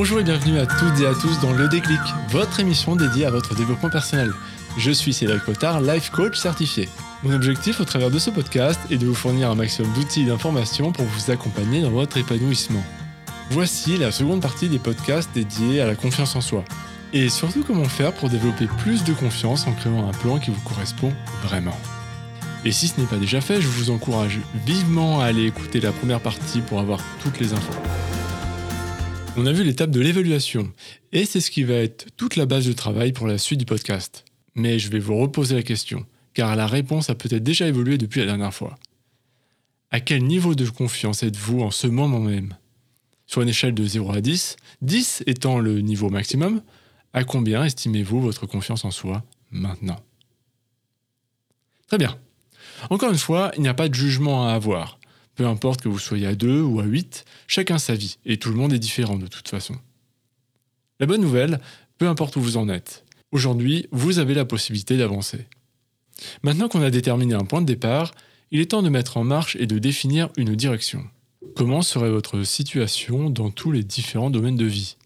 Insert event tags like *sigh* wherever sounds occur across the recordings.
Bonjour et bienvenue à toutes et à tous dans Le Déclic, votre émission dédiée à votre développement personnel. Je suis Cédric Potard, life coach certifié. Mon objectif au travers de ce podcast est de vous fournir un maximum d'outils et d'informations pour vous accompagner dans votre épanouissement. Voici la seconde partie des podcasts dédiés à la confiance en soi. Et surtout comment faire pour développer plus de confiance en créant un plan qui vous correspond vraiment. Et si ce n'est pas déjà fait, je vous encourage vivement à aller écouter la première partie pour avoir toutes les infos. On a vu l'étape de l'évaluation, et c'est ce qui va être toute la base de travail pour la suite du podcast. Mais je vais vous reposer la question, car la réponse a peut-être déjà évolué depuis la dernière fois. À quel niveau de confiance êtes-vous en ce moment même? Sur une échelle de 0 à 10, 10 étant le niveau maximum, à combien estimez-vous votre confiance en soi maintenant? Très bien. Encore une fois, il n'y a pas de jugement à avoir. Peu importe que vous soyez à 2 ou à 8, chacun sa vie, et tout le monde est différent de toute façon. La bonne nouvelle, peu importe où vous en êtes, aujourd'hui, vous avez la possibilité d'avancer. Maintenant qu'on a déterminé un point de départ, il est temps de mettre en marche et de définir une direction. Comment serait votre situation dans tous les différents domaines de vie?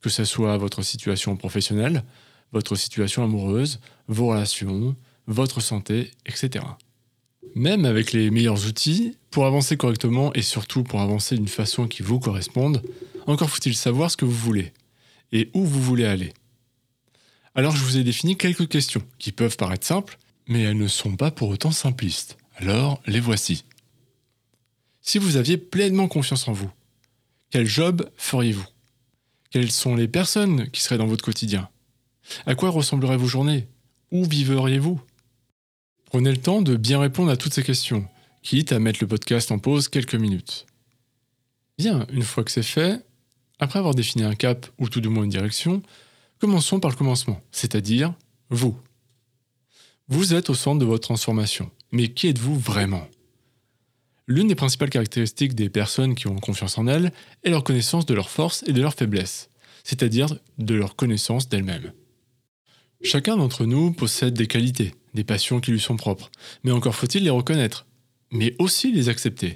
Que ce soit votre situation professionnelle, votre situation amoureuse, vos relations, votre santé, etc. Même avec les meilleurs outils, pour avancer correctement et surtout pour avancer d'une façon qui vous corresponde, encore faut-il savoir ce que vous voulez et où vous voulez aller. Alors je vous ai défini quelques questions qui peuvent paraître simples, mais elles ne sont pas pour autant simplistes. Alors les voici. Si vous aviez pleinement confiance en vous, quel job feriez-vous? Quelles sont les personnes qui seraient dans votre quotidien? À quoi ressembleraient vos journées? Où viveriez-vous Prenez le temps de bien répondre à toutes ces questions, quitte à mettre le podcast en pause quelques minutes. Bien, une fois que c'est fait, après avoir défini un cap ou tout du moins une direction, commençons par le commencement, c'est-à-dire vous. Vous êtes au centre de votre transformation, mais qui êtes-vous vraiment? L'une des principales caractéristiques des personnes qui ont confiance en elles est leur connaissance de leurs forces et de leurs faiblesses, c'est-à-dire de leur connaissance d'elles-mêmes. Chacun d'entre nous possède des qualités, des passions qui lui sont propres, mais encore faut-il les reconnaître, mais aussi les accepter.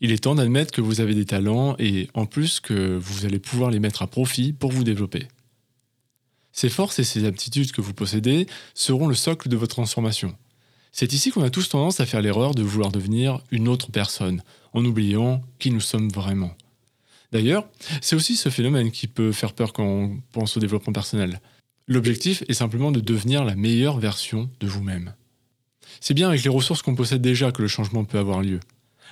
Il est temps d'admettre que vous avez des talents et en plus que vous allez pouvoir les mettre à profit pour vous développer. Ces forces et ces aptitudes que vous possédez seront le socle de votre transformation. C'est ici qu'on a tous tendance à faire l'erreur de vouloir devenir une autre personne, en oubliant qui nous sommes vraiment. D'ailleurs, c'est aussi ce phénomène qui peut faire peur quand on pense au développement personnel. L'objectif est simplement de devenir la meilleure version de vous-même. C'est bien avec les ressources qu'on possède déjà que le changement peut avoir lieu.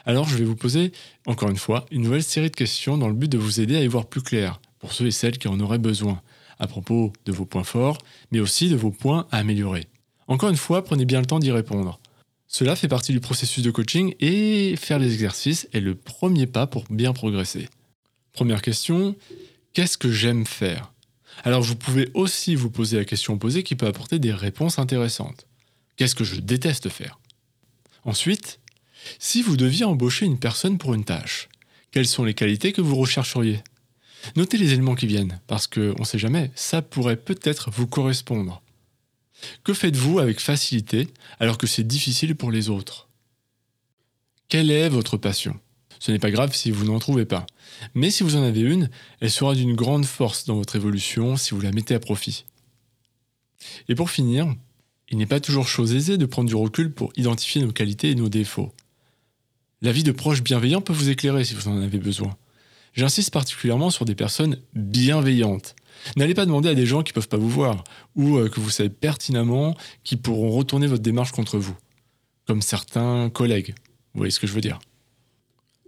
Alors je vais vous poser, encore une fois, une nouvelle série de questions dans le but de vous aider à y voir plus clair, pour ceux et celles qui en auraient besoin, à propos de vos points forts, mais aussi de vos points à améliorer. Encore une fois, prenez bien le temps d'y répondre. Cela fait partie du processus de coaching et faire les exercices est le premier pas pour bien progresser. Première question, qu'est-ce que j'aime faire? Alors vous pouvez aussi vous poser la question opposée qui peut apporter des réponses intéressantes. Qu'est-ce que je déteste faire? Ensuite, si vous deviez embaucher une personne pour une tâche, quelles sont les qualités que vous rechercheriez? Notez les éléments qui viennent, parce qu'on ne sait jamais, ça pourrait peut-être vous correspondre. Que faites-vous avec facilité alors que c'est difficile pour les autres? Quelle est votre passion? Ce n'est pas grave si vous n'en trouvez pas. Mais si vous en avez une, elle sera d'une grande force dans votre évolution si vous la mettez à profit. Et pour finir, il n'est pas toujours chose aisée de prendre du recul pour identifier nos qualités et nos défauts. La vie de proches bienveillants peut vous éclairer si vous en avez besoin. J'insiste particulièrement sur des personnes bienveillantes. N'allez pas demander à des gens qui ne peuvent pas vous voir, ou euh, que vous savez pertinemment qui pourront retourner votre démarche contre vous, comme certains collègues. Vous voyez ce que je veux dire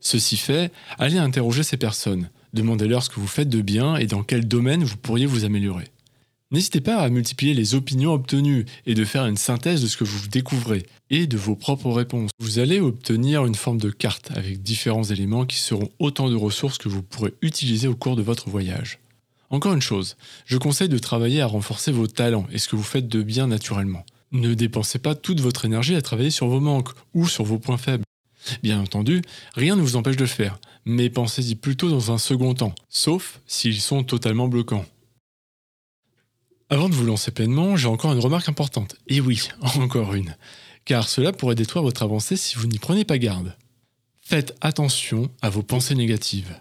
Ceci fait, allez interroger ces personnes, demandez-leur ce que vous faites de bien et dans quel domaine vous pourriez vous améliorer. N'hésitez pas à multiplier les opinions obtenues et de faire une synthèse de ce que vous découvrez et de vos propres réponses. Vous allez obtenir une forme de carte avec différents éléments qui seront autant de ressources que vous pourrez utiliser au cours de votre voyage. Encore une chose, je conseille de travailler à renforcer vos talents et ce que vous faites de bien naturellement. Ne dépensez pas toute votre énergie à travailler sur vos manques ou sur vos points faibles. Bien entendu, rien ne vous empêche de le faire, mais pensez-y plutôt dans un second temps, sauf s'ils sont totalement bloquants. Avant de vous lancer pleinement, j'ai encore une remarque importante. Et oui, *laughs* encore une. Car cela pourrait détruire votre avancée si vous n'y prenez pas garde. Faites attention à vos pensées négatives.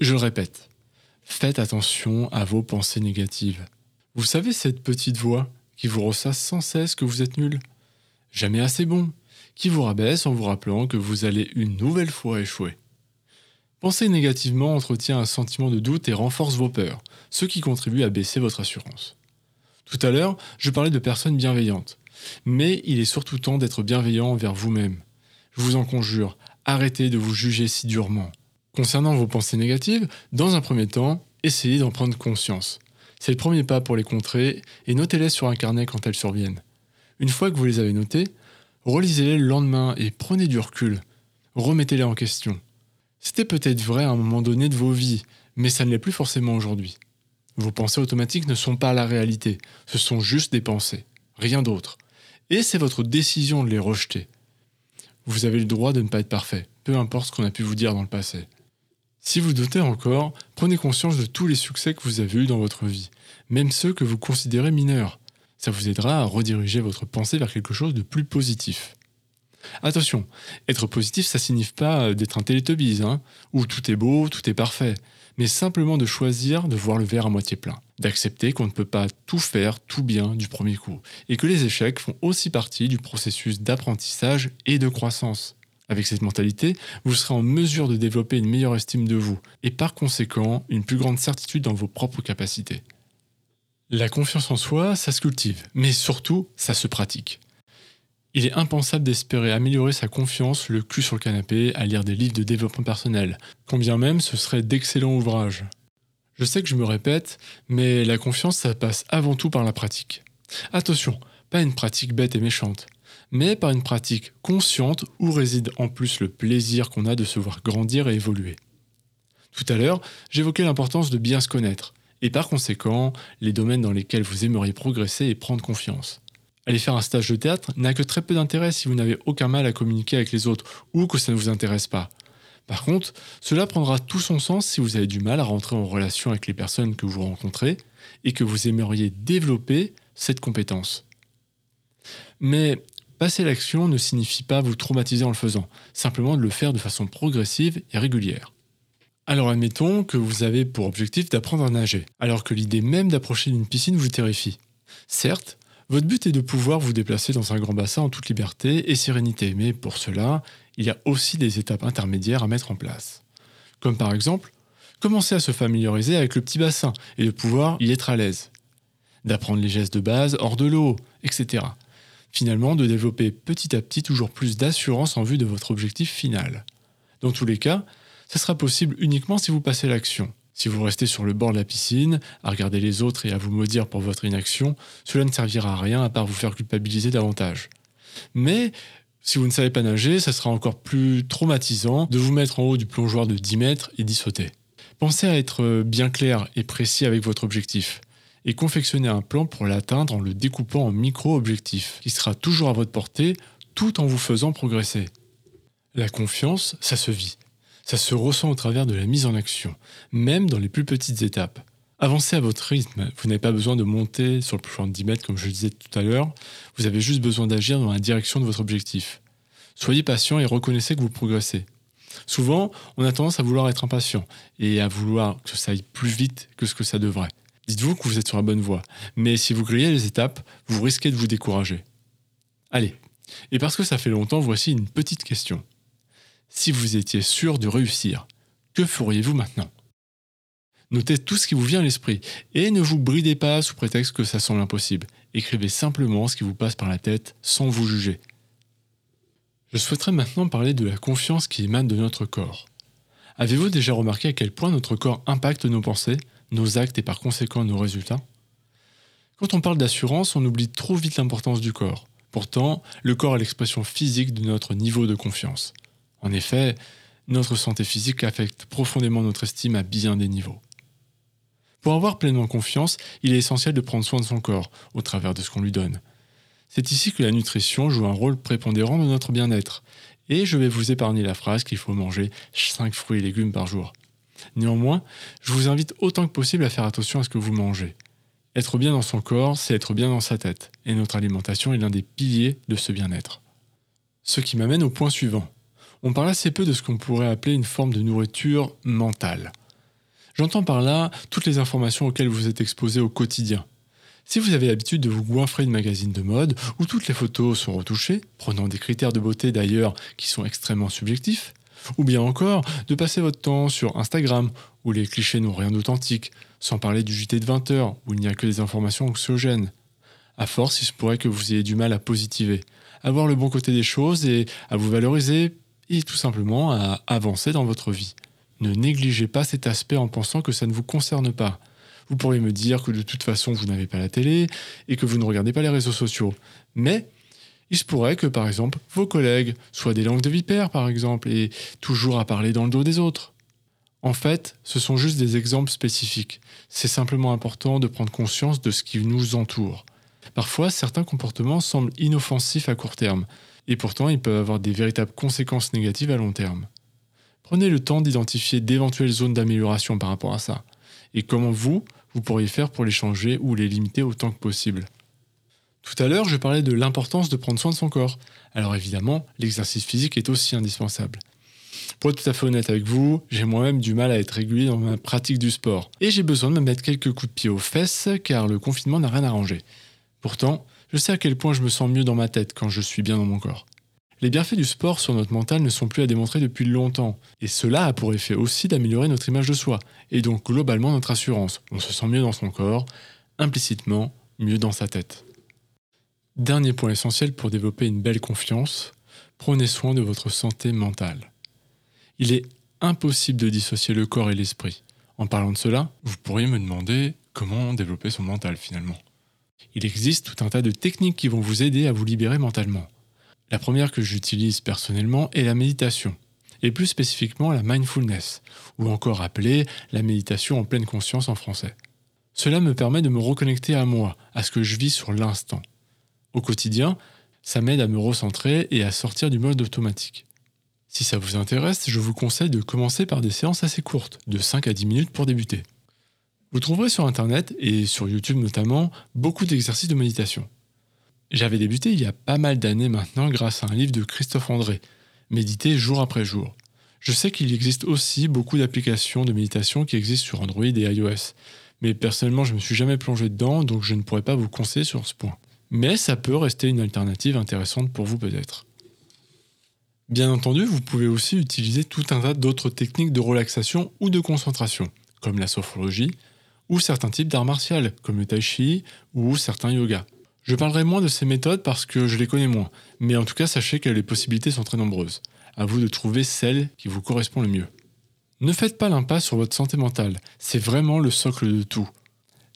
Je le répète, Faites attention à vos pensées négatives. Vous savez cette petite voix qui vous ressasse sans cesse que vous êtes nul? Jamais assez bon, qui vous rabaisse en vous rappelant que vous allez une nouvelle fois échouer. Penser négativement entretient un sentiment de doute et renforce vos peurs, ce qui contribue à baisser votre assurance. Tout à l'heure, je parlais de personnes bienveillantes, mais il est surtout temps d'être bienveillant envers vous-même. Je vous en conjure, arrêtez de vous juger si durement. Concernant vos pensées négatives, dans un premier temps, essayez d'en prendre conscience. C'est le premier pas pour les contrer et notez-les sur un carnet quand elles surviennent. Une fois que vous les avez notées, relisez-les le lendemain et prenez du recul. Remettez-les en question. C'était peut-être vrai à un moment donné de vos vies, mais ça ne l'est plus forcément aujourd'hui. Vos pensées automatiques ne sont pas la réalité, ce sont juste des pensées, rien d'autre. Et c'est votre décision de les rejeter. Vous avez le droit de ne pas être parfait, peu importe ce qu'on a pu vous dire dans le passé. Si vous doutez encore, prenez conscience de tous les succès que vous avez eus dans votre vie, même ceux que vous considérez mineurs. Ça vous aidera à rediriger votre pensée vers quelque chose de plus positif. Attention, être positif, ça signifie pas d'être un télétubbies, hein, où tout est beau, tout est parfait, mais simplement de choisir de voir le verre à moitié plein, d'accepter qu'on ne peut pas tout faire tout bien du premier coup, et que les échecs font aussi partie du processus d'apprentissage et de croissance. Avec cette mentalité, vous serez en mesure de développer une meilleure estime de vous et par conséquent une plus grande certitude dans vos propres capacités. La confiance en soi, ça se cultive, mais surtout, ça se pratique. Il est impensable d'espérer améliorer sa confiance le cul sur le canapé à lire des livres de développement personnel, combien même ce serait d'excellents ouvrages. Je sais que je me répète, mais la confiance, ça passe avant tout par la pratique. Attention, pas une pratique bête et méchante mais par une pratique consciente où réside en plus le plaisir qu'on a de se voir grandir et évoluer. Tout à l'heure, j'évoquais l'importance de bien se connaître, et par conséquent, les domaines dans lesquels vous aimeriez progresser et prendre confiance. Aller faire un stage de théâtre n'a que très peu d'intérêt si vous n'avez aucun mal à communiquer avec les autres ou que ça ne vous intéresse pas. Par contre, cela prendra tout son sens si vous avez du mal à rentrer en relation avec les personnes que vous rencontrez et que vous aimeriez développer cette compétence. Mais Passer l'action ne signifie pas vous traumatiser en le faisant, simplement de le faire de façon progressive et régulière. Alors admettons que vous avez pour objectif d'apprendre à nager, alors que l'idée même d'approcher d'une piscine vous terrifie. Certes, votre but est de pouvoir vous déplacer dans un grand bassin en toute liberté et sérénité, mais pour cela, il y a aussi des étapes intermédiaires à mettre en place. Comme par exemple, commencer à se familiariser avec le petit bassin et de pouvoir y être à l'aise. D'apprendre les gestes de base hors de l'eau, etc finalement de développer petit à petit toujours plus d'assurance en vue de votre objectif final. Dans tous les cas, ça sera possible uniquement si vous passez l'action. Si vous restez sur le bord de la piscine, à regarder les autres et à vous maudire pour votre inaction, cela ne servira à rien à part vous faire culpabiliser davantage. Mais si vous ne savez pas nager, ça sera encore plus traumatisant de vous mettre en haut du plongeoir de 10 mètres et d'y sauter. Pensez à être bien clair et précis avec votre objectif et confectionner un plan pour l'atteindre en le découpant en micro-objectifs, qui sera toujours à votre portée tout en vous faisant progresser. La confiance, ça se vit. Ça se ressent au travers de la mise en action, même dans les plus petites étapes. Avancez à votre rythme, vous n'avez pas besoin de monter sur le plan de 10 mètres comme je le disais tout à l'heure, vous avez juste besoin d'agir dans la direction de votre objectif. Soyez patient et reconnaissez que vous progressez. Souvent, on a tendance à vouloir être impatient et à vouloir que ça aille plus vite que ce que ça devrait. Dites-vous que vous êtes sur la bonne voie. Mais si vous grillez les étapes, vous risquez de vous décourager. Allez, et parce que ça fait longtemps, voici une petite question. Si vous étiez sûr de réussir, que feriez-vous maintenant? Notez tout ce qui vous vient à l'esprit et ne vous bridez pas sous prétexte que ça semble impossible. Écrivez simplement ce qui vous passe par la tête sans vous juger. Je souhaiterais maintenant parler de la confiance qui émane de notre corps. Avez-vous déjà remarqué à quel point notre corps impacte nos pensées nos actes et par conséquent nos résultats? Quand on parle d'assurance, on oublie trop vite l'importance du corps. Pourtant, le corps est l'expression physique de notre niveau de confiance. En effet, notre santé physique affecte profondément notre estime à bien des niveaux. Pour avoir pleinement confiance, il est essentiel de prendre soin de son corps, au travers de ce qu'on lui donne. C'est ici que la nutrition joue un rôle prépondérant dans notre bien-être, et je vais vous épargner la phrase qu'il faut manger 5 fruits et légumes par jour. Néanmoins, je vous invite autant que possible à faire attention à ce que vous mangez. Être bien dans son corps, c'est être bien dans sa tête, et notre alimentation est l'un des piliers de ce bien-être. Ce qui m'amène au point suivant. On parle assez peu de ce qu'on pourrait appeler une forme de nourriture mentale. J'entends par là toutes les informations auxquelles vous êtes exposé au quotidien. Si vous avez l'habitude de vous goinfrer de magazines de mode où toutes les photos sont retouchées, prenant des critères de beauté d'ailleurs qui sont extrêmement subjectifs, ou bien encore de passer votre temps sur Instagram où les clichés n'ont rien d'authentique, sans parler du JT de 20 heures où il n'y a que des informations anxiogènes. À force, il se pourrait que vous ayez du mal à positiver, à voir le bon côté des choses et à vous valoriser et tout simplement à avancer dans votre vie. Ne négligez pas cet aspect en pensant que ça ne vous concerne pas. Vous pourriez me dire que de toute façon vous n'avez pas la télé et que vous ne regardez pas les réseaux sociaux. Mais il se pourrait que par exemple vos collègues soient des langues de vipère par exemple et toujours à parler dans le dos des autres. En fait, ce sont juste des exemples spécifiques. C'est simplement important de prendre conscience de ce qui nous entoure. Parfois, certains comportements semblent inoffensifs à court terme, et pourtant ils peuvent avoir des véritables conséquences négatives à long terme. Prenez le temps d'identifier d'éventuelles zones d'amélioration par rapport à ça, et comment vous, vous pourriez faire pour les changer ou les limiter autant que possible. Tout à l'heure, je parlais de l'importance de prendre soin de son corps. Alors évidemment, l'exercice physique est aussi indispensable. Pour être tout à fait honnête avec vous, j'ai moi-même du mal à être régulier dans ma pratique du sport. Et j'ai besoin de me mettre quelques coups de pied aux fesses car le confinement n'a rien arrangé. Pourtant, je sais à quel point je me sens mieux dans ma tête quand je suis bien dans mon corps. Les bienfaits du sport sur notre mental ne sont plus à démontrer depuis longtemps, et cela a pour effet aussi d'améliorer notre image de soi, et donc globalement notre assurance. On se sent mieux dans son corps, implicitement mieux dans sa tête. Dernier point essentiel pour développer une belle confiance, prenez soin de votre santé mentale. Il est impossible de dissocier le corps et l'esprit. En parlant de cela, vous pourriez me demander comment développer son mental finalement. Il existe tout un tas de techniques qui vont vous aider à vous libérer mentalement. La première que j'utilise personnellement est la méditation, et plus spécifiquement la mindfulness, ou encore appelée la méditation en pleine conscience en français. Cela me permet de me reconnecter à moi, à ce que je vis sur l'instant. Au quotidien, ça m'aide à me recentrer et à sortir du mode automatique. Si ça vous intéresse, je vous conseille de commencer par des séances assez courtes, de 5 à 10 minutes pour débuter. Vous trouverez sur Internet, et sur YouTube notamment, beaucoup d'exercices de méditation. J'avais débuté il y a pas mal d'années maintenant grâce à un livre de Christophe André, Méditer jour après jour. Je sais qu'il existe aussi beaucoup d'applications de méditation qui existent sur Android et iOS, mais personnellement je ne me suis jamais plongé dedans donc je ne pourrais pas vous conseiller sur ce point. Mais ça peut rester une alternative intéressante pour vous peut-être. Bien entendu, vous pouvez aussi utiliser tout un tas d'autres techniques de relaxation ou de concentration, comme la sophrologie, ou certains types d'arts martiaux, comme le tai chi ou certains yogas. Je parlerai moins de ces méthodes parce que je les connais moins, mais en tout cas sachez que les possibilités sont très nombreuses. À vous de trouver celle qui vous correspond le mieux. Ne faites pas l'impasse sur votre santé mentale, c'est vraiment le socle de tout.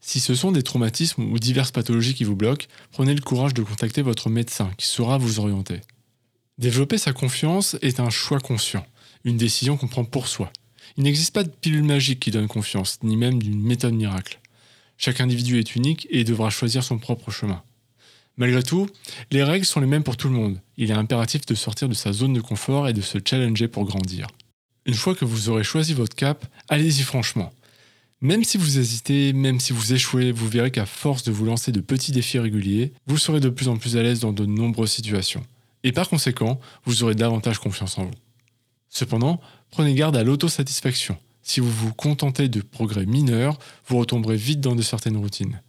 Si ce sont des traumatismes ou diverses pathologies qui vous bloquent, prenez le courage de contacter votre médecin qui saura vous orienter. Développer sa confiance est un choix conscient, une décision qu'on prend pour soi. Il n'existe pas de pilule magique qui donne confiance, ni même d'une méthode miracle. Chaque individu est unique et devra choisir son propre chemin. Malgré tout, les règles sont les mêmes pour tout le monde. Il est impératif de sortir de sa zone de confort et de se challenger pour grandir. Une fois que vous aurez choisi votre cap, allez-y franchement. Même si vous hésitez, même si vous échouez, vous verrez qu'à force de vous lancer de petits défis réguliers, vous serez de plus en plus à l'aise dans de nombreuses situations. Et par conséquent, vous aurez davantage confiance en vous. Cependant, prenez garde à l'autosatisfaction. Si vous vous contentez de progrès mineurs, vous retomberez vite dans de certaines routines.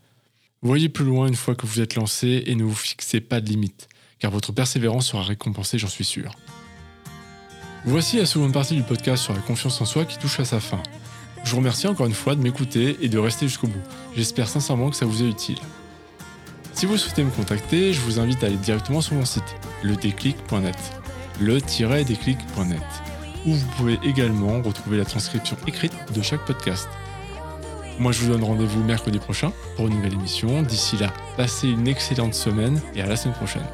Voyez plus loin une fois que vous êtes lancé et ne vous fixez pas de limites, car votre persévérance sera récompensée, j'en suis sûr. Voici la seconde partie du podcast sur la confiance en soi qui touche à sa fin. Je vous remercie encore une fois de m'écouter et de rester jusqu'au bout. J'espère sincèrement que ça vous est utile. Si vous souhaitez me contacter, je vous invite à aller directement sur mon site, ledéclic.net, le-déclic.net, où vous pouvez également retrouver la transcription écrite de chaque podcast. Moi, je vous donne rendez-vous mercredi prochain pour une nouvelle émission. D'ici là, passez une excellente semaine et à la semaine prochaine.